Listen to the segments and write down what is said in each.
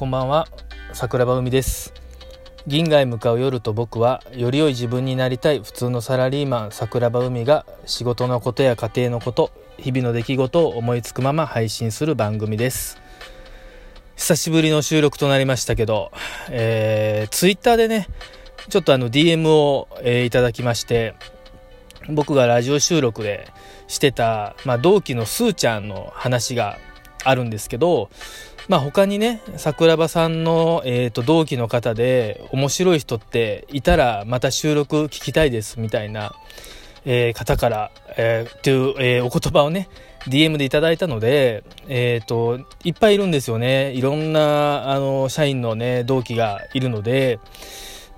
こんばんは。桜庭海です。銀河へ向かう夜と僕はより良い自分になりたい普通のサラリーマン桜庭海が仕事のことや家庭のこと日々の出来事を思いつくまま配信する番組です。久しぶりの収録となりましたけど、えー、ツイッターでねちょっとあの DM を、えー、いただきまして僕がラジオ収録でしてた、まあ、同期のすーちゃんの話があるんですけど、まあ、他にね桜庭さんの、えーと、同期の方で面白い人っていたらまた収録聞きたいですみたいな、えー、方から、えー、という、えー、お言葉をね DM でいただいたので、えーと、いっぱいいるんですよねいろんなあの社員のね同期がいるので。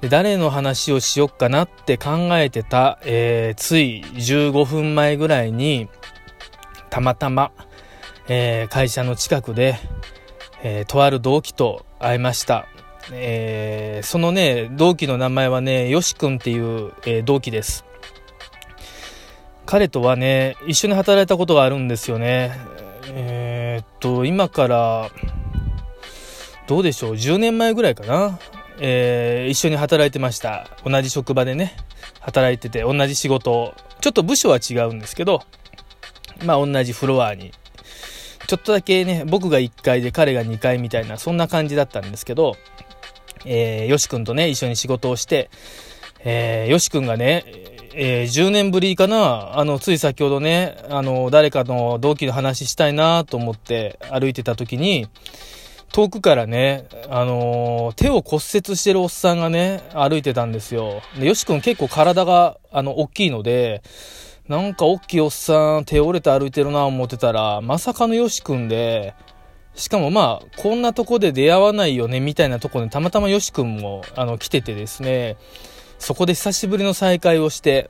で誰の話をしよっかなって考えてた、えー、つい15分前ぐらいにたまたま、えー、会社の近くで、えー、とある同期と会いました。えー、そのね、同期の名前はね、よしくんっていう、えー、同期です。彼とはね、一緒に働いたことがあるんですよね。えー、っと、今から、どうでしょう、10年前ぐらいかな。えー、一緒に働いてました。同じ職場でね、働いてて、同じ仕事ちょっと部署は違うんですけど、まあ同じフロアにちょっとだけね、僕が1階で彼が2階みたいな、そんな感じだったんですけど、えー、よしくんとね、一緒に仕事をして、えー、よしくんがね、えー、10年ぶりかな、あの、つい先ほどね、あの、誰かの同期の話したいなと思って歩いてた時に、遠くからね、あのー、手を骨折してるおっさんがね、歩いてたんですよ。で、よしくん結構体が、あの、大きいので、なんか大きいおっさん手折れて歩いてるな思ってたら、まさかのよしくんで、しかもまあ、こんなとこで出会わないよね、みたいなとこにたまたまよしくんも、あの、来ててですね、そこで久しぶりの再会をして、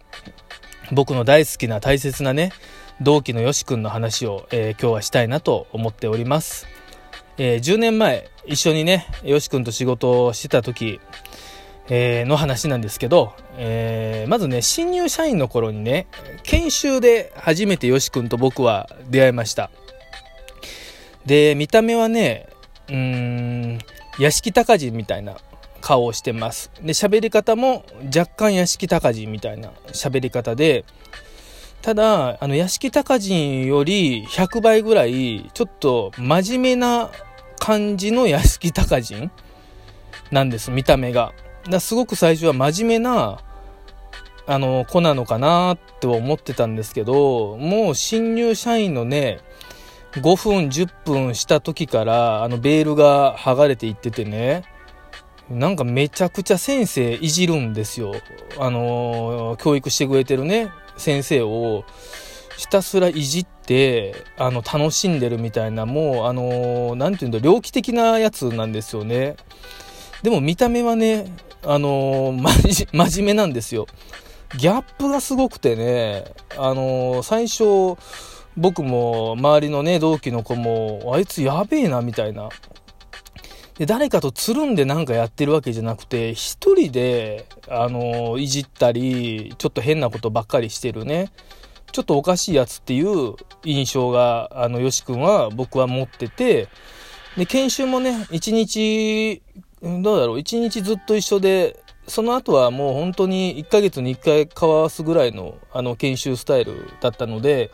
僕の大好きな大切なね、同期のよしくんの話を、えー、今日はしたいなと思っております。えー、10年前、一緒にね、よしくんと仕事をしてた時、えー、の話なんですけど、えー、まずね、新入社員の頃にね、研修で初めてよし君と僕は出会いました。で、見た目はね、うん、屋敷隆人みたいな顔をしてます。で、喋り方も若干屋敷隆人みたいな喋り方で、ただ、あの、屋敷隆人より100倍ぐらい、ちょっと真面目な感じの屋敷隆人なんです、見た目が。だすごく最初は真面目なあの子なのかなって思ってたんですけどもう新入社員のね5分10分した時からあのベールが剥がれていっててねなんかめちゃくちゃ先生いじるんですよ。あの教育してくれてるね先生を。ひたすらいじってあの楽しんでるみたいなもうあの何て言うんだ猟奇的なやつなんですよね。でも見た目はねあのー、真面目なんですよ。ギャップがすごくてね、あのー、最初、僕も周りのね、同期の子も、あいつやべえな、みたいな。で、誰かとつるんでなんかやってるわけじゃなくて、一人で、あのー、いじったり、ちょっと変なことばっかりしてるね。ちょっとおかしいやつっていう印象が、あの、よし君は僕は持ってて、で、研修もね、一日どうだろう、一日ずっと一緒で、その後はもう本当に1ヶ月に1回交わすぐらいのあの研修スタイルだったので、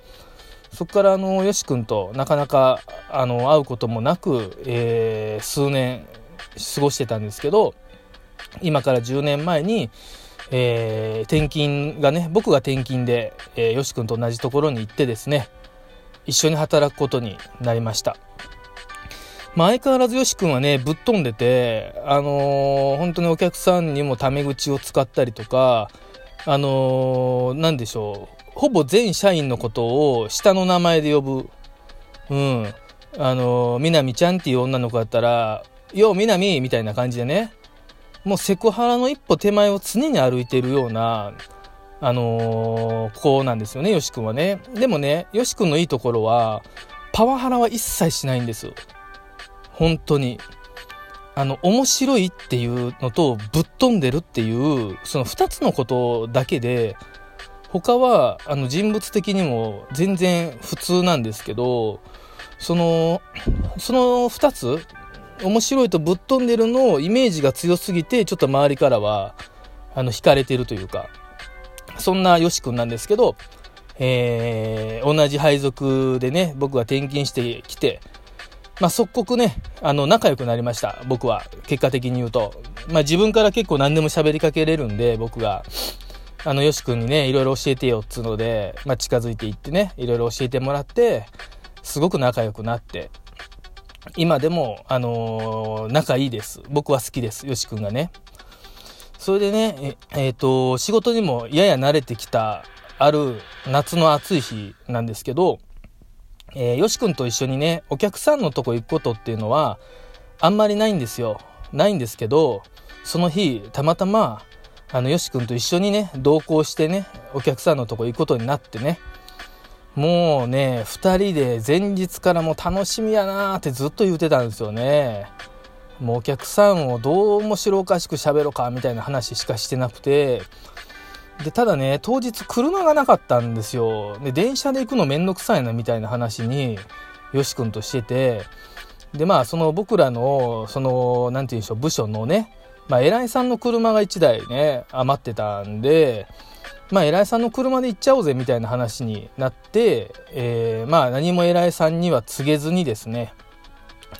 そこからあの、よし君となかなかあの会うこともなく、えー、数年過ごしてたんですけど、今から10年前に、えー、転勤がね、僕が転勤で、えー、よし君と同じところに行ってですね、一緒に働くことになりました。まあ、相変わらずよし君はね、ぶっ飛んでて、あのー、本当にお客さんにもタメ口を使ったりとか、あのー、でしょう、ほぼ全社員のことを下の名前で呼ぶ。うん。あのー、みなみちゃんっていう女の子だったら、よう、みなみみたいな感じでね、もうセクハラの一歩手前を常に歩いているような、あのー、子なんですよね、よし君はね。でもね、よし君のいいところは、パワハラは一切しないんです。本当に。あの、面白いっていうのと、ぶっ飛んでるっていう、その2つのことだけで、他は、あの、人物的にも全然普通なんですけど、その、その2つ面白いとぶっ飛んでるのイメージが強すぎてちょっと周りからはあの惹かれてるというかそんなよし君なんですけど、えー、同じ配属でね僕が転勤してきてまあ、即刻ね、あの、仲良くなりました。僕は。結果的に言うと。まあ、自分から結構何でも喋りかけれるんで、僕が。あの、よし君にね、いろいろ教えてよっつうので、まあ、近づいていってね、いろいろ教えてもらって、すごく仲良くなって、今でも、あのー、仲いいです。僕は好きです。よし君がね。それでね、ええー、と、仕事にもやや慣れてきた、ある夏の暑い日なんですけど、えー、よし君と一緒にね、お客さんのとこ行くことっていうのは、あんまりないんですよ。ないんですけど、その日、たまたま、あの、よし君と一緒にね、同行してね、お客さんのとこ行くことになってね、もうね、二人で前日からもう楽しみやなーってずっと言うてたんですよね。もうお客さんをどう面白おかしく喋ろうかみたいな話しかしてなくて、で、ただね、当日車がなかったんですよ。で、電車で行くのめんどくさいなみたいな話に、よし君としてて、で、まあ、その僕らの、その、なんて言うんでしょう、部署のね、まあ、偉いさんの車が1台ね、余ってたんで、まあ、偉いさんの車で行っちゃおうぜみたいな話になって、えー、まあ、何も偉いさんには告げずにですね、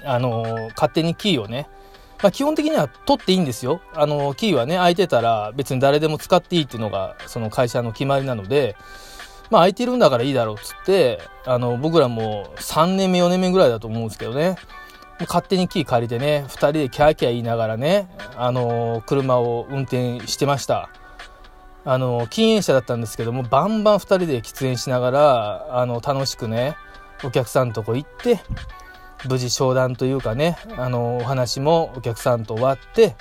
あのー、勝手にキーをね、まあ、基本的には取っていいんですよ。あの、キーはね、空いてたら別に誰でも使っていいっていうのが、その会社の決まりなので、まあ、空いてるんだからいいだろうっつって、あの、僕らも3年目、4年目ぐらいだと思うんですけどね、勝手にキー借りてね、2人でキャーキャー言いながらね、あの、車を運転してました。あの、禁煙車だったんですけども、バンバン2人で喫煙しながら、あの、楽しくね、お客さんのとこ行って、無事商談というかね、あの、お話もお客さんと終わって、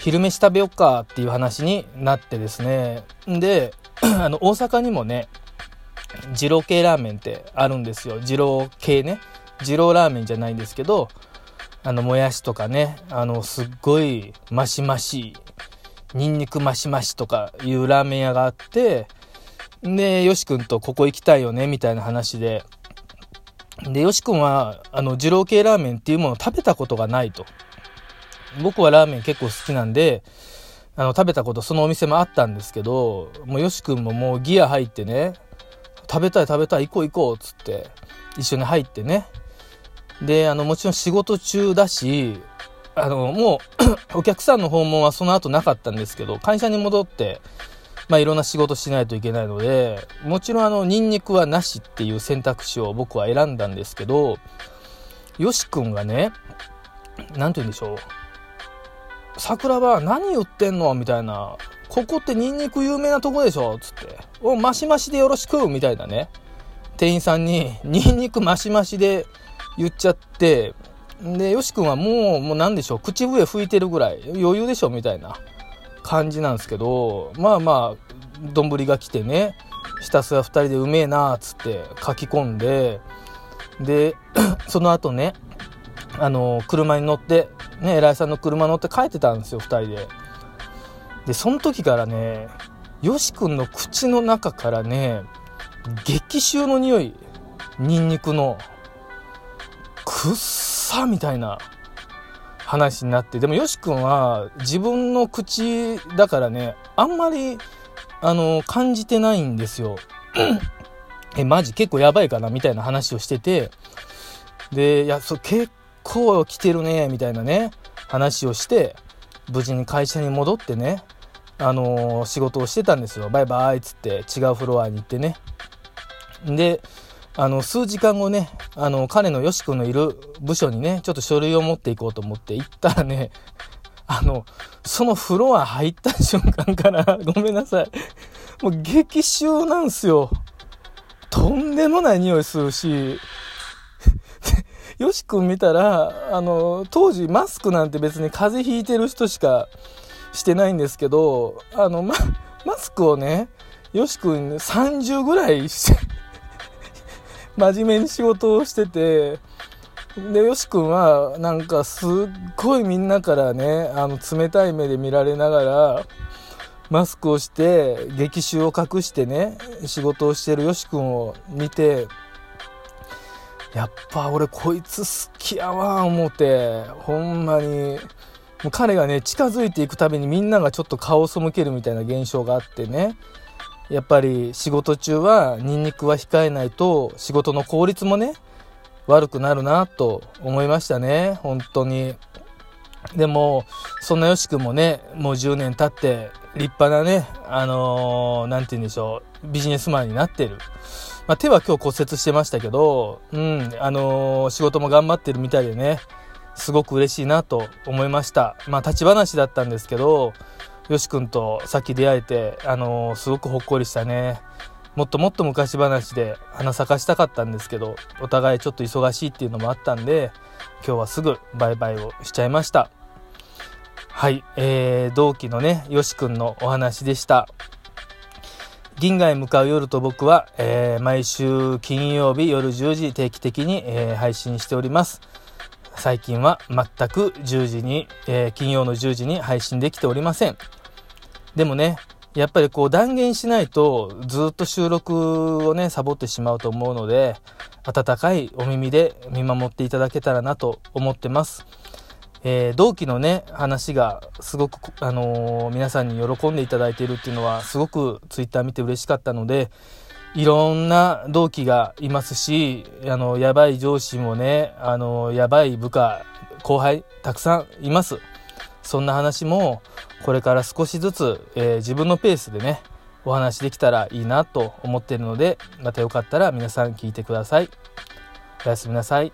昼飯食べよっかっていう話になってですね。で、あの、大阪にもね、二郎系ラーメンってあるんですよ。二郎系ね。二郎ラーメンじゃないんですけど、あの、もやしとかね、あの、すっごいマシマシ、ニンニクマシマシとかいうラーメン屋があって、で、よし君とここ行きたいよね、みたいな話で、で、よし君は、あの、二郎系ラーメンっていうものを食べたことがないと。僕はラーメン結構好きなんで、あの、食べたこと、そのお店もあったんですけど、もうよし君ももうギア入ってね、食べたい食べたい、行こう行こうっ、つって、一緒に入ってね。で、あの、もちろん仕事中だし、あの、もうお客さんの訪問はその後なかったんですけど、会社に戻って、まあ、いろんな仕事しないといけないので、もちろんあの、ニンニクはなしっていう選択肢を僕は選んだんですけど、よし君がね、なんて言うんでしょう。桜庭何言ってんのみたいな。ここってニンニク有名なとこでしょつって。お、マシマシでよろしくみたいなね。店員さんに、ニンニクマシマシで言っちゃって、で、よし君はもう、もうなんでしょう、口笛吹いてるぐらい、余裕でしょみたいな。感じなんですけどまあまあ丼が来てねひたすら2人でうめえなっつって書き込んでで その後ねあの車に乗ってね偉いさんの車乗って帰ってたんですよ2人で。でその時からねよし君の口の中からね激臭の匂いニンニクのくっさみたいな話になって、でもよし君は自分の口だからね、あんまり、あの、感じてないんですよ。え、マジ？結構やばいかな？みたいな話をしてて、で、いや、そ結構来てるね、みたいなね、話をして、無事に会社に戻ってね、あのー、仕事をしてたんですよ。バイバイっつって違うフロアに行ってね。で、あの、数時間後ね、あの、彼のよし君のいる部署にね、ちょっと書類を持っていこうと思って行ったらね、あの、そのフロア入った瞬間からごめんなさい。もう激臭なんすよ。とんでもない匂いするし、よし君見たら、あの、当時マスクなんて別に風邪ひいてる人しかしてないんですけど、あの、ま、マスクをね、よし君30ぐらいして、真面目に仕事をしてて、で、よし君は、なんかすっごいみんなからね、あの、冷たい目で見られながら、マスクをして、激臭を隠してね、仕事をしてるよし君を見て、やっぱ俺こいつ好きやわ思ってほんまにもう彼がね近づいていくたびにみんながちょっと顔を背けるみたいな現象があってね。やっぱり仕事中はニンニクは控えないと仕事の効率もね悪くなるなと思いましたね。本当に。でもそんなよし君もねもう10年経って立派なねあのー、て言うんでしょうビジネスマンになってる、まあ、手は今日骨折してましたけどうんあのー、仕事も頑張ってるみたいでねすごく嬉しいなと思いました。まあ立ち話だったんですけどよし君とさっき出会えてあのー、すごくほっこりしたね。もっともっと昔話で花咲かしたかったんですけどお互いちょっと忙しいっていうのもあったんで今日はすぐバイバイをしちゃいました。はい、えー、同期のねよし君のお話でした。銀河へ向かう夜と僕は、えー、毎週金曜日夜10時定期的に、えー、配信しております。最近は全く10時に、えー、金曜の10時に配信できておりません。でもねやっぱりこう断言しないとずっと収録をね、サボってしまうと思うので、温かいお耳で見守っていただけたらなと思ってます。えー、同期のね、話がすごく、あのー、皆さんに喜んでいただいているっていうのはすごくツイッター見て嬉しかったので、いろんな同期がいますし、あの、やばい上司もね、あの、やばい部下、後輩、たくさんいます。そんな話もこれから少しずつ、えー、自分のペースでねお話できたらいいなと思っているのでまたよかったら皆さん聞いてください。おやすみなさい。